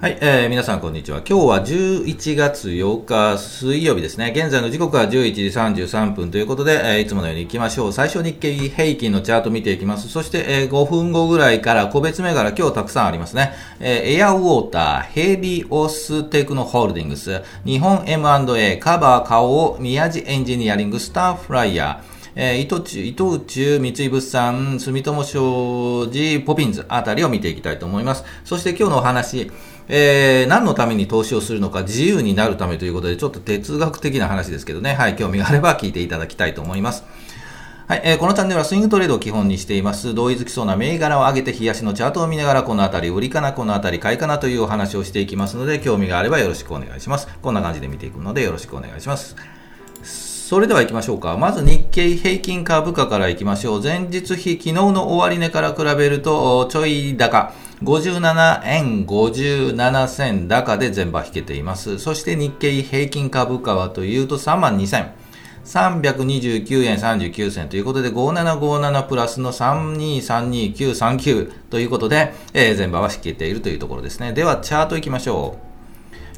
はい、えー、皆さんこんにちは。今日は11月8日水曜日ですね。現在の時刻は11時33分ということで、えー、いつものように行きましょう。最初日経平均のチャート見ていきます。そして、えー、5分後ぐらいから個別銘柄今日たくさんありますね。えー、エアウォーター、ヘリオステクノホールディングス、日本 M&A、カバー顔、宮地エンジニアリング、スターフライヤー、えー、伊藤忠、伊藤忠、三井物産、住友商事、ポピンズあたりを見ていきたいと思います。そして今日のお話、えー、何のために投資をするのか自由になるためということで、ちょっと哲学的な話ですけどね、はい、興味があれば聞いていただきたいと思います。はい、えー、このチャンネルはスイングトレードを基本にしています。同意づきそうな銘柄を上げて冷やしのチャートを見ながら、このあたり売りかな、このあたり買いかなというお話をしていきますので、興味があればよろしくお願いします。こんな感じで見ていくのでよろしくお願いします。それでは行きましょうか。まず日経平均株価から行きましょう。前日比、昨日の終値から比べると、ちょい高。57円57銭高で全場引けています。そして日経平均株価はというと3万2000。329円39銭ということで、5757プラスの3232939ということで、えー、全場は引けているというところですね。では、チャート行きましょ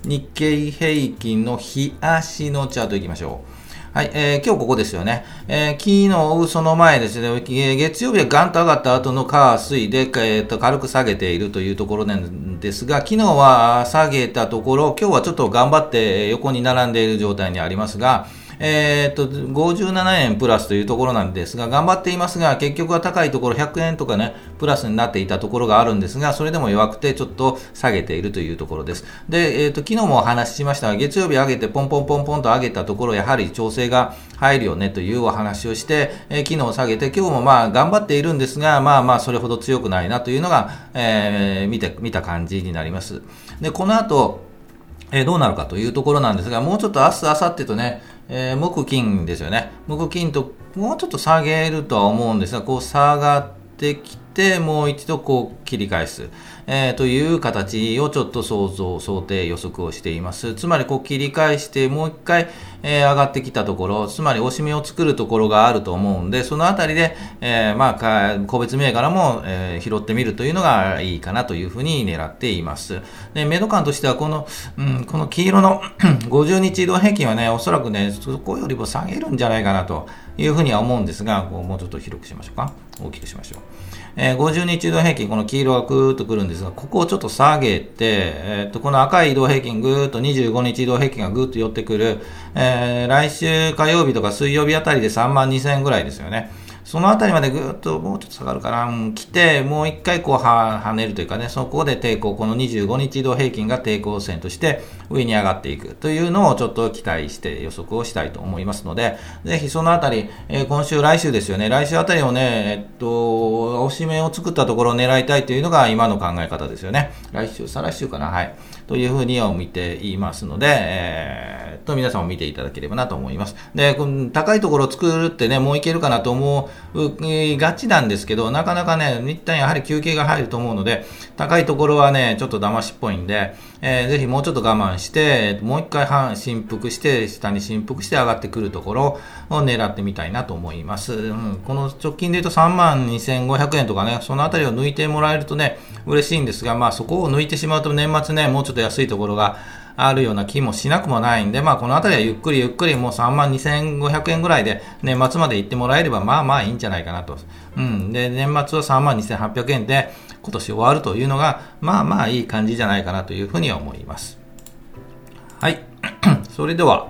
う。日経平均の日足のチャート行きましょう。はい、えー、今日ここですよね。えー、昨日、その前ですね、月曜日はガンと上がった後の火、水で、えー、と軽く下げているというところなんですが、昨日は下げたところ、今日はちょっと頑張って横に並んでいる状態にありますが、え、っと、57円プラスというところなんですが、頑張っていますが、結局は高いところ100円とかね、プラスになっていたところがあるんですが、それでも弱くてちょっと下げているというところです。で、えー、っと、昨日もお話ししましたが、月曜日上げてポンポンポンポンと上げたところ、やはり調整が入るよねというお話をして、えー、昨日下げて、今日もまあ頑張っているんですが、まあまあそれほど強くないなというのが、えー、見て、見た感じになります。で、この後、え、どうなるかというところなんですが、もうちょっと明日、明後日とね、えー、木金ですよね。木金ともうちょっと下げるとは思うんですが、こう下がってきてて、もう一度こう切り返す。えー、という形をちょっと想像、想定、予測をしています。つまり、こう切り返して、もう一回、えー、上がってきたところ、つまり、押し目を作るところがあると思うんで、そのあたりで、えー、まあ、個別銘柄も、えー、拾ってみるというのがいいかなというふうに狙っています。で、メド感としては、この、うん、この黄色の 50日移動平均はね、おそらくね、そこよりも下げるんじゃないかなというふうには思うんですが、こうもうちょっと広くしましょうか。大きくしましょう。えー、50日移動平均、この黄色がぐーっとくるんですが、ここをちょっと下げて、えー、っと、この赤い移動平均、ぐーっと25日移動平均がぐーっと寄ってくる、えー、来週火曜日とか水曜日あたりで3万2000円ぐらいですよね。そのあたりまでぐっともうちょっと下がるかな、来て、もう一回こうは跳ねるというかね、そこで抵抗、この25日移動平均が抵抗線として上に上がっていくというのをちょっと期待して予測をしたいと思いますので、ぜひそのあたり、えー、今週、来週ですよね、来週あたりをね、えっと、押し目を作ったところを狙いたいというのが今の考え方ですよね。来週、再来週かな、はい。というふうには見ていますので、えー、と、皆さんも見ていただければなと思います。で、高いところを作るってね、もういけるかなと思うがちなんですけど、なかなかね、一旦やはり休憩が入ると思うので、高いところはね、ちょっと騙しっぽいんで、えー、ぜひもうちょっと我慢して、もう一回半振幅して、下に振幅して上がってくるところを狙ってみたいなと思います。うん、この直近で言うと3万2500円とかね、そのあたりを抜いてもらえるとね、嬉しいんですが、まあそこを抜いてしまうと年末ね、もうちょっと安いところがあるような気もしなくもないんで、まあこのあたりはゆっくりゆっくりもう3万2500円ぐらいで年末まで行ってもらえればまあまあいいんじゃないかなと。うん。で、年末は3万2800円で今年終わるというのが、まあまあいい感じじゃないかなというふうに思います。はい。それでは、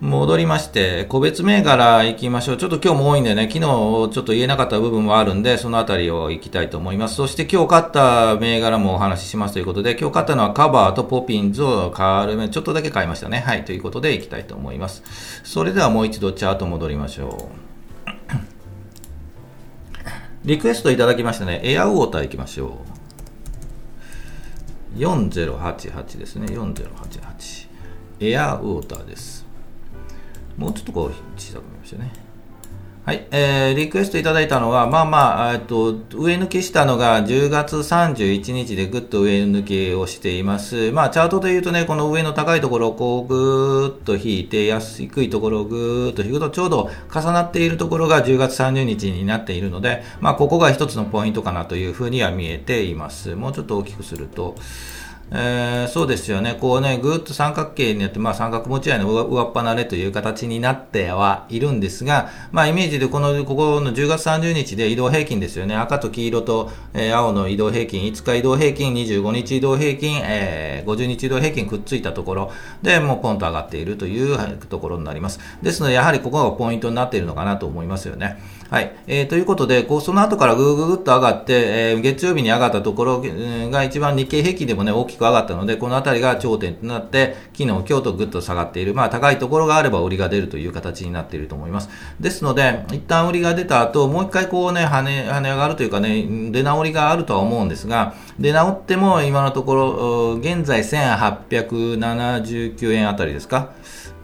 戻りまして、個別銘柄行きましょう。ちょっと今日も多いんでね、昨日ちょっと言えなかった部分もあるんで、そのあたりを行きたいと思います。そして今日買った銘柄もお話ししますということで、今日買ったのはカバーとポピンズを軽め、ちょっとだけ買いましたね。はい、ということで行きたいと思います。それではもう一度チャート戻りましょう。リクエストいただきましたね。エアウォーターいきましょう。4088ですね。4088。エアウォーターです。もうちょっとこう小さく見ましたね。はい、えー、リクエストいただいたのは、まあまあ、えっと、上抜けしたのが10月31日でぐっと上抜けをしています。まあ、チャートで言うとね、この上の高いところをこうぐーっと引いて、安低いところをぐーっと引くと、ちょうど重なっているところが10月30日になっているので、まあ、ここが一つのポイントかなというふうには見えています。もうちょっと大きくすると、えー、そうですよね、こうね、ぐーっと三角形になって、まあ、三角持ち合いの上っ離れという形になってはいるんですが、まあ、イメージでこの、ここの10月30日で移動平均ですよね、赤と黄色と、えー、青の移動平均、5日移動平均、25日移動平均、えー、50日移動平均くっついたところでもうポンと上がっているというところになります。ですので、やはりここがポイントになっているのかなと思いますよね。はい。えー、ということで、こう、その後からぐーぐーっと上がって、えー、月曜日に上がったところが一番日経平均でもね、大きく上がったので、このあたりが頂点となって、昨日、今日とぐっと下がっている。まあ、高いところがあれば売りが出るという形になっていると思います。ですので、一旦売りが出た後、もう一回こうね、跳ね、跳ね上がるというかね、出直りがあるとは思うんですが、出直っても今のところ、現在1879円あたりですか？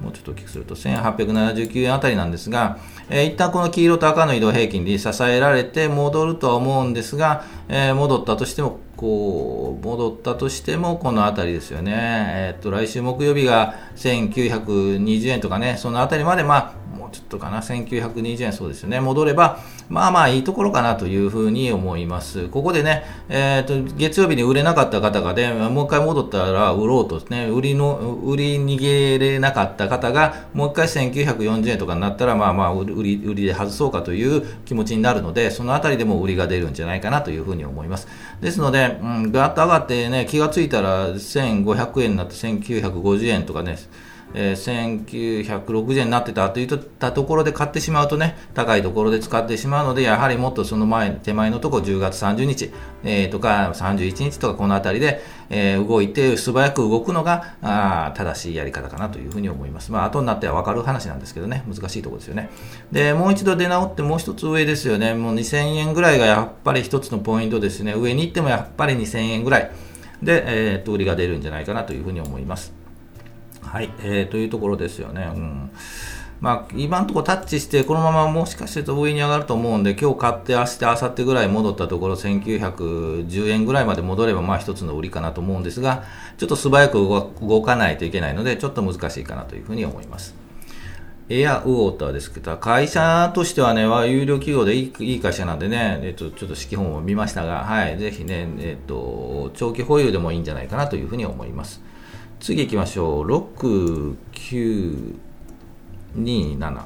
もうちょっと大きくすると1879円あたりなんですが、えー、一旦この黄色と赤の移動平均に支えられて戻るとは思うんですが、えー、戻ったとしても、こう、戻ったとしても、この辺りですよね。えー、っと、来週木曜日が1920円とかね、その辺りまで、まあ、ちょっとかな、1920円、そうですよね、戻れば、まあまあいいところかなというふうに思います。ここでね、えーと、月曜日に売れなかった方がね、もう一回戻ったら売ろうとね、売りの、売り逃げれなかった方が、もう一回1940円とかになったら、まあまあ売り、売りで外そうかという気持ちになるので、そのあたりでも売りが出るんじゃないかなというふうに思います。ですので、うん、ガーッと上がってね、気がついたら1500円になって1950円とかね、えー、1960円になってたといったところで買ってしまうとね、高いところで使ってしまうので、やはりもっとその前、手前のところ10月30日、えー、とか31日とかこのあたりで、えー、動いて素早く動くのがあ正しいやり方かなというふうに思います。まあ、後になっては分かる話なんですけどね、難しいところですよね。で、もう一度出直ってもう一つ上ですよね。もう2000円ぐらいがやっぱり一つのポイントですね。上に行ってもやっぱり2000円ぐらいで、えー、と売りが出るんじゃないかなというふうに思います。はい、えー、というところですよね。うんまあ、今のところタッチして、このままもしかして上に上がると思うんで、今日買って、明日、明後日ぐらい戻ったところ、1910円ぐらいまで戻れば、まあ一つの売りかなと思うんですが、ちょっと素早く動かないといけないので、ちょっと難しいかなというふうに思います。エアウォーターですけど、会社としてはね、は有料企業でいい会社なんでね、えっと、ちょっと指揮本を見ましたが、はい、ぜひね、えっと、長期保有でもいいんじゃないかなというふうに思います。次行きましょう。6、9、2、7。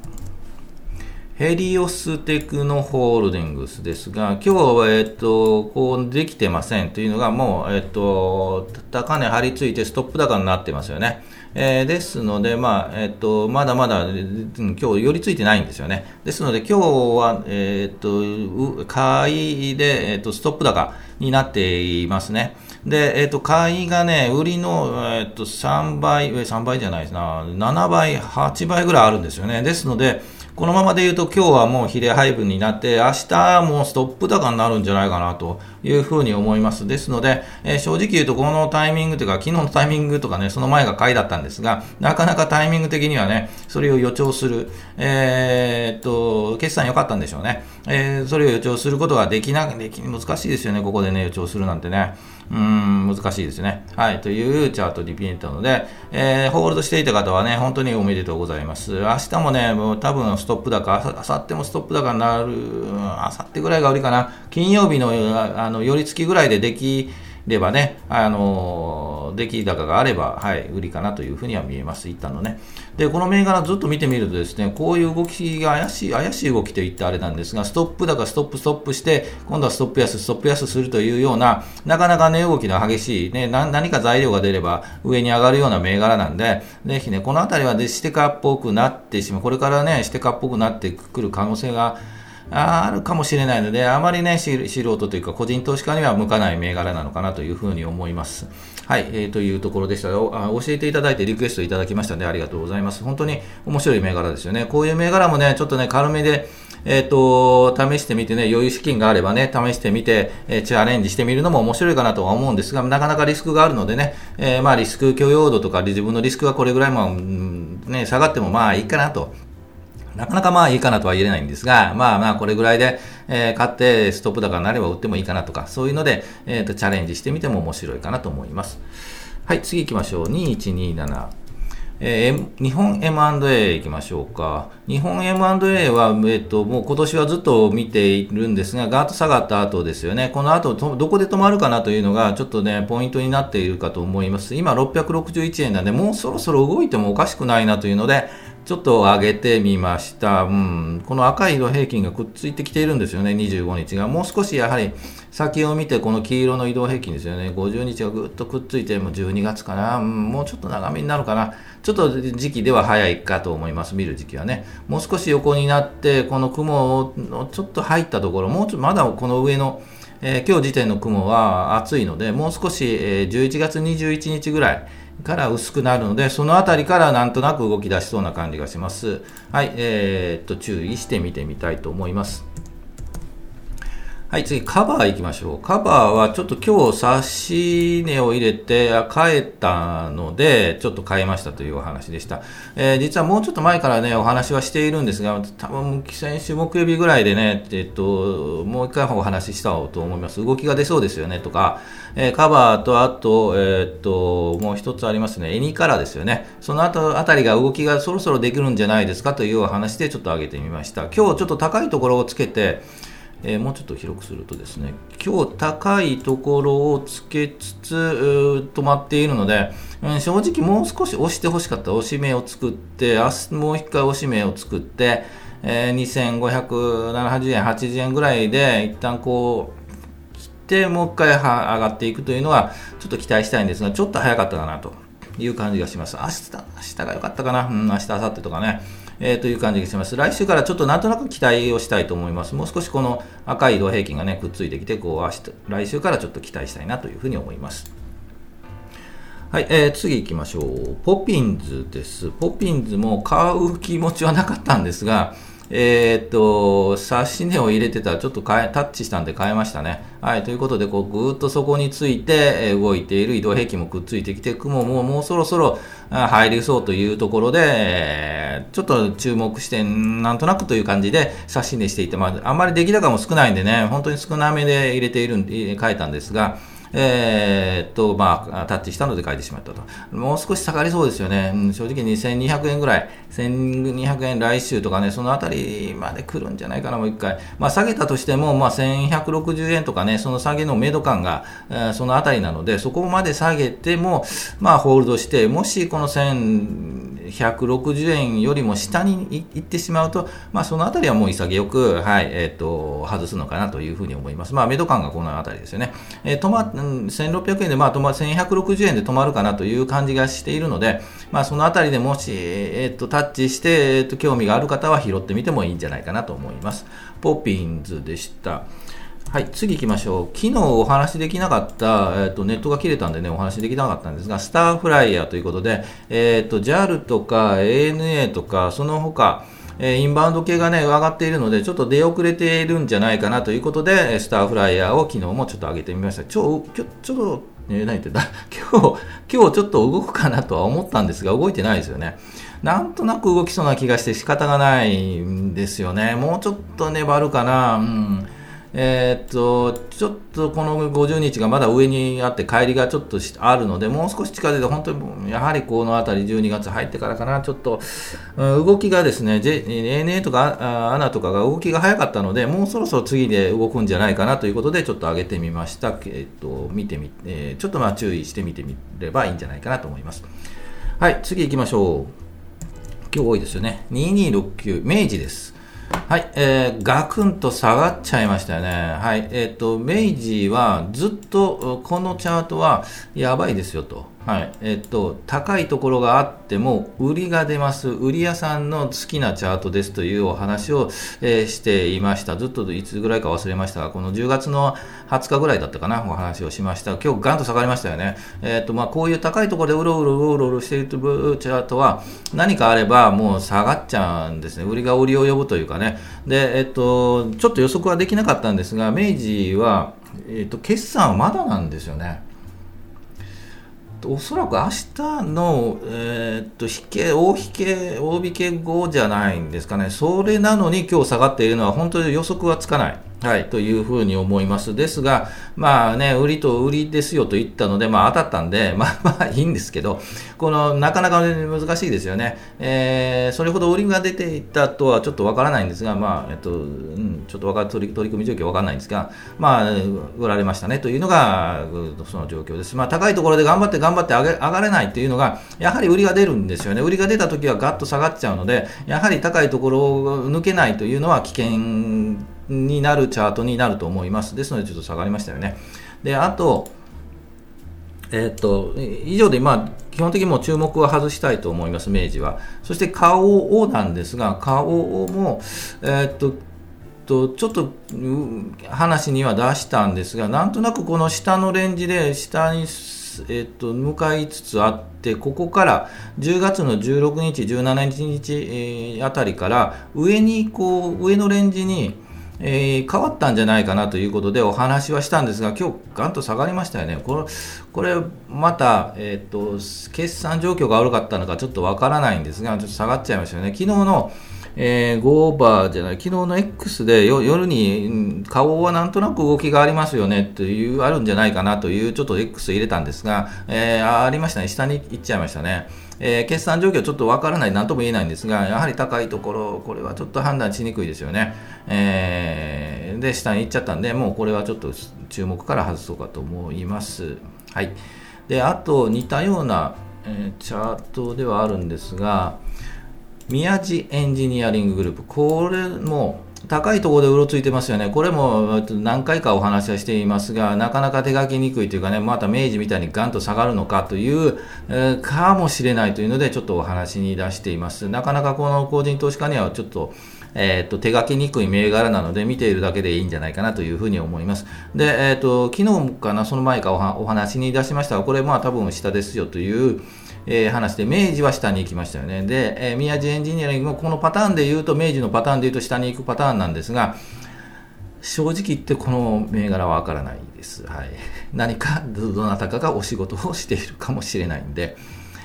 ヘリオステクノホールディングスですが、今日は、えっと、こうできてませんというのが、もう、えっと、高値張り付いてストップ高になってますよね。えー、ですので、まあ、えっと、まだまだ、今日寄り付いてないんですよね。ですので、今日は、えっと、買いで、えっと、ストップ高になっていますね。で、えっ、と、買いがね、売りの、えっ、と、3倍、3倍じゃないですな、7倍、8倍ぐらいあるんですよね。ですので、このままで言うと今日はもう比例配分になって、明日もうストップ高になるんじゃないかなというふうに思います。ですので、えー、正直言うとこのタイミングというか、昨日のタイミングとかね、その前が買いだったんですが、なかなかタイミング的にはね、それを予兆する、えー、っと、決算良かったんでしょうね。えー、それを予兆することができな、でき、難しいですよね、ここでね、予兆するなんてね。うん、難しいですね。はい、というチャートリピートなので、えー、ホールドしていた方はね、本当におめでとうございます。明日もね、もう多分ストップ高、あさってもストップ高になる、あさってぐらいが売りかな。金曜日の、あの、寄り付きぐらいででき、ればね、あの出来高があれば、はい、売りかなというふうには見えます、一旦のね。で、この銘柄ずっと見てみるとですね、こういう動きが怪しい、怪しい動きといってあれなんですが、ストップ高、ストップ、ストップして、今度はストップ安、ストップ安するというような、なかなか値動きの激しい、ね、何か材料が出れば上に上がるような銘柄なんで、ぜひね、このあたりはでシテカっぽくなってしまう、これからね、シテカっぽくなってくる可能性があるかもしれないので、あまりね、素人というか個人投資家には向かない銘柄なのかなというふうに思います。はい、えー、というところでしたよあ。教えていただいてリクエストいただきましたので、ありがとうございます。本当に面白い銘柄ですよね。こういう銘柄もね、ちょっとね、軽めで、えっ、ー、と、試してみてね、余裕資金があればね、試してみて、えー、チャレンジしてみるのも面白いかなとは思うんですが、なかなかリスクがあるのでね、えー、まあリスク許容度とか自分のリスクがこれぐらいも、うん、ね、下がってもまあいいかなとなかなかまあいいかなとは言えないんですが、まあまあこれぐらいで、えー、買ってストップ高になれば売ってもいいかなとか、そういうので、えー、とチャレンジしてみても面白いかなと思います。はい、次行きましょう。2127。えー、日本 M&A いきましょうか。日本 M&A は、えっと、もう今年はずっと見ているんですが、ガーッと下がった後ですよね。この後、どこで止まるかなというのが、ちょっとね、ポイントになっているかと思います。今、661円なんで、もうそろそろ動いてもおかしくないなというので、ちょっと上げてみました。うん、この赤い色平均がくっついてきているんですよね、25日が。もう少しやはり先を見て、この黄色の移動平均ですよね、50日がぐっとくっついて、もう12月かな、うん、もうちょっと長めになるかな、ちょっと時期では早いかと思います、見る時期はね。もう少し横になって、この雲のちょっと入ったところ、もうちょっとまだこの上の、えー、今日時点の雲は暑いので、もう少し、えー、11月21日ぐらい、から薄くなるので、そのあたりからなんとなく動き出しそうな感じがします。はい、えー、っと、注意して見てみたいと思います。はい、次、カバー行きましょう。カバーはちょっと今日、差し値を入れて、変えたので、ちょっと変えましたというお話でした。えー、実はもうちょっと前からね、お話はしているんですが、多分、先週木曜日ぐらいでね、えっと、もう一回お話ししたと思います。動きが出そうですよね、とか、えー、カバーと、あと、えー、っと、もう一つありますね、エニカラーですよね。その後あたりが動きがそろそろできるんじゃないですかというお話でちょっと上げてみました。今日ちょっと高いところをつけて、え、もうちょっと広くするとですね今日高いところをつけつつ止まっているので、うん、正直もう少し押してほしかった押し目を作って明日もう一回押し目を作って、えー、2570円80円ぐらいで一旦こう切ってもう一回上がっていくというのはちょっと期待したいんですがちょっと早かったかなという感じがします。明日明日が良かったかな、うん、明日明後日とかね。えー、という感じがします。来週からちょっとなんとなく期待をしたいと思います。もう少しこの赤い移動平均がね、くっついてきて、こう、明日、来週からちょっと期待したいなというふうに思います。はい、えー、次行きましょう。ポピンズです。ポピンズも買う気持ちはなかったんですが、えー、っと、冊子値を入れてたらちょっと変え、タッチしたんで変えましたね。はい、ということで、こう、ぐーっとそこについて、動いている移動平均もくっついてきて、雲ももうそろそろ入りそうというところで、ちょっと注目して、なんとなくという感じで冊子値していて、まあ、あんまり出来高も少ないんでね、本当に少なめで入れているんで、変えたんですが、えー、っと、まあ、タッチしたので書いてしまったと。もう少し下がりそうですよね。うん、正直2200円ぐらい、1200円来週とかね、そのあたりまで来るんじゃないかな、もう一回。まあ、下げたとしても、まあ、1160円とかね、その下げのメド感が、えー、そのあたりなので、そこまで下げても、まあ、ホールドして、もしこの1160円よりも下に行ってしまうと、まあ、そのあたりはもう潔く、はい、えー、っと、外すのかなというふうに思います。まあ、メド感がこのあたりですよね。えー、止ま、1600円で、まあ、1160円で止まるかなという感じがしているので、まあ、そのあたりでもし、えっと、タッチして、えっと、興味がある方は拾ってみてもいいんじゃないかなと思います。ポピンズでした。はい、次行きましょう。昨日お話しできなかった、えっ、と、ネットが切れたんでね、お話しできなかったんですが、スターフライヤーということで、えっ、と、JAL とか ANA とか、その他、えインバウンド系がね、上がっているので、ちょっと出遅れているんじゃないかなということで、スターフライヤーを昨日もちょっと上げてみました。ちょ、ちょ、ちょっと、えー、何言って 今日、今日ちょっと動くかなとは思ったんですが、動いてないですよね。なんとなく動きそうな気がして仕方がないんですよね。もうちょっと粘るかな。うん。えー、っと、ちょっとこの50日がまだ上にあって、帰りがちょっとあるので、もう少し近づいて、本当にやはりこの辺り、12月入ってからかな、ちょっと、うん、動きがですね、ANA とか ANA とかが動きが早かったので、もうそろそろ次で動くんじゃないかなということで、ちょっと上げてみました。えっと、見てみ、えー、ちょっとまあ注意してみてみればいいんじゃないかなと思います。はい、次行きましょう。今日多いですよね。2269、明治です。はい、えー、ガクンと下がっちゃいましたよね。はい、えっ、ー、と、明治はずっとこのチャートはやばいですよと。はい、えっと、高いところがあっても、売りが出ます、売り屋さんの好きなチャートですというお話を、えー、していました。ずっといつぐらいか忘れましたが、この10月の20日ぐらいだったかな、お話をしました。今日ガンと下がりましたよね。えっと、まあ、こういう高いところでうろうろうろうろしているチャートは、何かあればもう下がっちゃうんですね。売りが売りを呼ぶというかね。で、えっと、ちょっと予測はできなかったんですが、明治は、えっと、決算はまだなんですよね。おそらく明日の、えー、っと引け大引け大引け後じゃないんですかね、それなのに今日下がっているのは本当に予測はつかない。はい、というふうに思います。ですが、まあね、売りと売りですよと言ったので、まあ当たったんで、まあまあいいんですけど、この、なかなか難しいですよね。えー、それほど売りが出ていたとはちょっとわからないんですが、まあ、えっと、うん、ちょっとわか取り取り組み状況わからないんですが、まあ、売られましたねというのが、その状況です。まあ、高いところで頑張って頑張って上げ上がれないというのが、やはり売りが出るんですよね。売りが出た時はガッと下がっちゃうので、やはり高いところを抜けないというのは危険になるチャートになると思います。ですので、ちょっと下がりましたよね。で、あと、えっと、以上で、まあ、基本的にもう注目は外したいと思います、明治は。そして、顔をなんですが、顔も、えっと、ちょっと話には出したんですが、なんとなくこの下のレンジで下に、えっと、向かいつつあって、ここから10月の16日、17日、あたりから上にこう上のレンジにえー、変わったんじゃないかなということでお話はしたんですが、今日ガンと下がりましたよね。これ、これまた、えっ、ー、と、決算状況が悪かったのかちょっとわからないんですが、ちょっと下がっちゃいましたよね。昨日の、えー、5オーバーじゃない、昨日の X で夜に顔はなんとなく動きがありますよねという、あるんじゃないかなという、ちょっと X 入れたんですが、えー、ありましたね。下に行っちゃいましたね。えー、決算状況ちょっとわからない、なんとも言えないんですが、やはり高いところ、これはちょっと判断しにくいですよね。えー、で、下に行っちゃったんで、もうこれはちょっと注目から外そうかと思います。はい。で、あと似たような、えー、チャートではあるんですが、宮地エンジニアリンググループ、これも高いところでうろついてますよね、これも何回かお話はしていますが、なかなか手書きにくいというかね、また明治みたいにガンと下がるのかという、えー、かもしれないというので、ちょっとお話に出しています。なかなかこの個人投資家にはちょっと、えー、っと手書きにくい銘柄なので、見ているだけでいいんじゃないかなというふうに思います。で、えー、っと昨日かな、その前かお話に出しましたが、これ、まあ多分下ですよという、えー、話で、明治は下に行きましたよね。で、えー、宮地エンジニアリングもこのパターンで言うと、明治のパターンで言うと下に行くパターンなんですが、正直言ってこの銘柄はわからないです。はい。何か、どなたかがお仕事をしているかもしれないんで、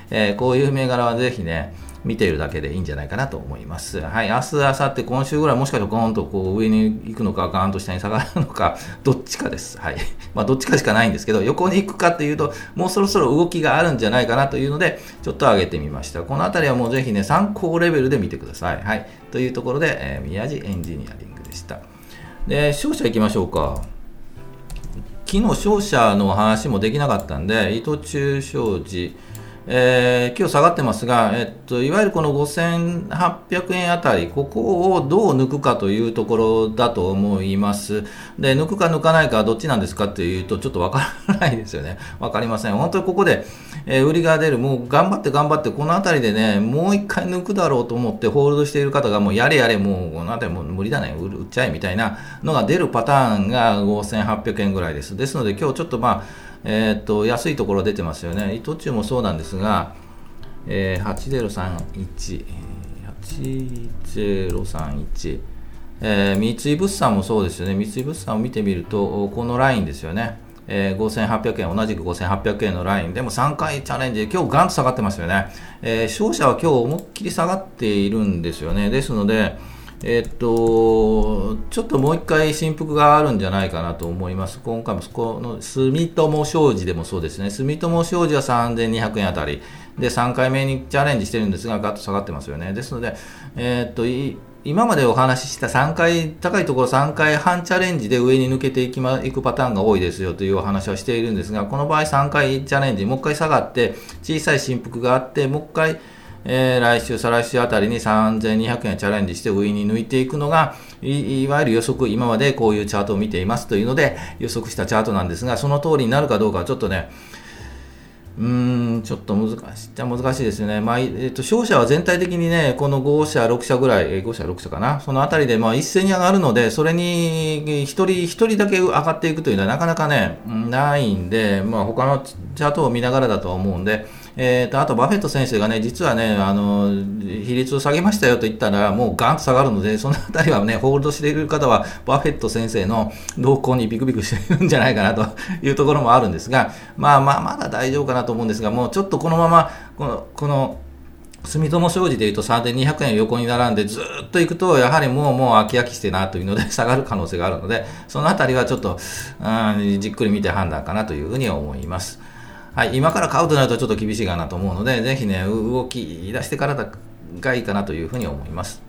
えー、こういう銘柄はぜひね、見ているだけでいいんじゃないかなと思います。はい、明日、明後日、今週ぐらいもしかしたらゴーンとこう上に行くのか、ガーンと下に下がるのか、どっちかです。はい。まあ、どっちかしかないんですけど、横に行くかっていうと、もうそろそろ動きがあるんじゃないかなというので、ちょっと上げてみました。このあたりはもうぜひね、参考レベルで見てください。はい。というところで、えー、宮地エンジニアリングでした。で、商社行きましょうか。昨日商社の話もできなかったんで、伊藤忠商事、えー、今日下がってますが、えっと、いわゆるこの5800円あたり、ここをどう抜くかというところだと思います。で、抜くか抜かないかどっちなんですかっていうと、ちょっとわからないですよね。わかりません。本当にここで、えー、売りが出る、もう頑張って頑張って、このあたりでね、もう一回抜くだろうと思ってホールドしている方が、もうやれやれ、もうこのあたりもう無理だね、売っちゃえみたいなのが出るパターンが5800円ぐらいです。ですので、今日ちょっとまあ、えー、と安いところ出てますよね、糸中もそうなんですが、えー、8031、8031、えー、三井物産もそうですよね、三井物産を見てみると、このラインですよね、えー、5800円、同じく5800円のライン。でも3回チャレンジで、今日ガンと下がってますよね、えー、商社は今日思いっきり下がっているんですよね、ですので、えっと、ちょっともう一回振幅があるんじゃないかなと思います。今回もこの住友商事でもそうですね。住友商事は3200円あたり。で、3回目にチャレンジしてるんですが、ガッと下がってますよね。ですので、えっと、今までお話しした3回、高いところ3回半チャレンジで上に抜けていき、ま、いくパターンが多いですよというお話はしているんですが、この場合3回チャレンジ、もう一回下がって、小さい振幅があって、もう一回、えー、来週、再来週あたりに3200円チャレンジして上に抜いていくのがい、いわゆる予測、今までこういうチャートを見ていますというので予測したチャートなんですが、その通りになるかどうかはちょっとね、うーん、ちょっと難しい、じゃ難しいですよね。まあ、えっ、ー、と、商社は全体的にね、この5社、6社ぐらい、えー、5社、6社かな、そのあたりで、まあ、一斉に上がるので、それに、一人、一人だけ上がっていくというのはなかなかね、ないんで、まあ、他のチャートを見ながらだとは思うんで、えーと、あとバフェット先生がね、実はね、あの比率を下げましたよと言ったら、もうガンと下がるので、そのあたりはね、ホールドしている方は、バフェット先生の動向にビクビクしているんじゃないかなというところもあるんですが、まあまあ、まだ大丈夫かなと思うんですが、もうちょっとこのまま、この、この住友商事でいうと3200円横に並んでずっと行くと、やはりもうもう飽き飽きしてなというので 下がる可能性があるので、そのあたりはちょっと、うん、じっくり見て判断かなというふうに思います。はい、今から買うとなるとちょっと厳しいかなと思うので、ぜひね、動き出してからがいいかなというふうに思います。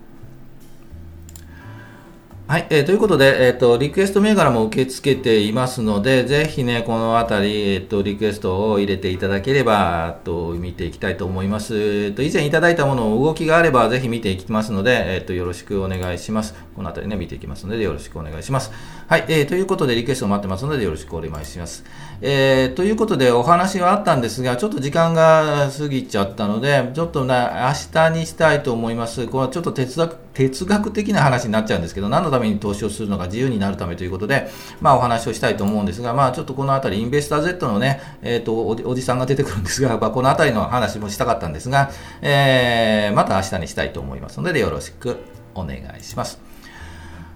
はい、えー、ということで、えっ、ー、と、リクエスト銘柄も受け付けていますので、ぜひね、このあたり、えっ、ー、と、リクエストを入れていただければ、と、見ていきたいと思います。えっ、と、以前いただいたもの、動きがあれば、ぜひ見ていきますので、えっ、と、よろしくお願いします。このあたりね、見ていきますので、よろしくお願いします。はい、えー、ということで、リクエストを待ってますので、よろしくお願いします。えー、ということで、お話はあったんですが、ちょっと時間が過ぎちゃったので、ちょっとな、明日にしたいと思います。これはちょっと哲学、哲学的な話になっちゃうんですけど、何のために投資をするのか自由になるためということで、まあお話をしたいと思うんですが、まあちょっとこのあたり、インベスター Z のね、えっ、ー、とお、おじさんが出てくるんですが、まあ、このあたりの話もしたかったんですが、えー、また明日にしたいと思いますので、よろしくお願いします。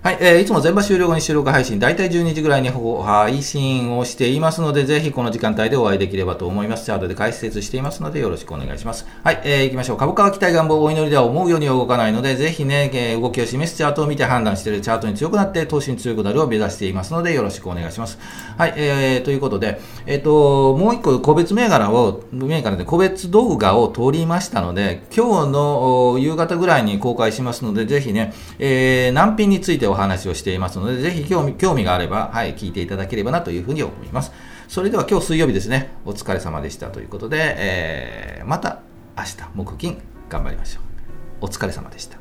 はい、えー、いつも全場終了後に収録配信、大体12時ぐらいに配信をしていますので、ぜひこの時間帯でお会いできればと思います。チャートで解説していますので、よろしくお願いします。はい、えー、行きましょう。株価は期待願望、お祈りでは思うように動かないので、ぜひね、えー、動きを示すチャートを見て判断しているチャートに強くなって、投資に強くなるを目指していますので、よろしくお願いします。はい、えー、ということで、えっ、ー、と、もう一個個別銘柄を、銘柄で個別動画を撮りましたので、今日の夕方ぐらいに公開しますので、ぜひね、えー、難品についてお話をしていますので、ぜひ興味興味があれば、はい、聞いていただければなというふうに思います。それでは今日水曜日ですね、お疲れ様でしたということで、えー、また明日、木金、頑張りましょう。お疲れ様でした。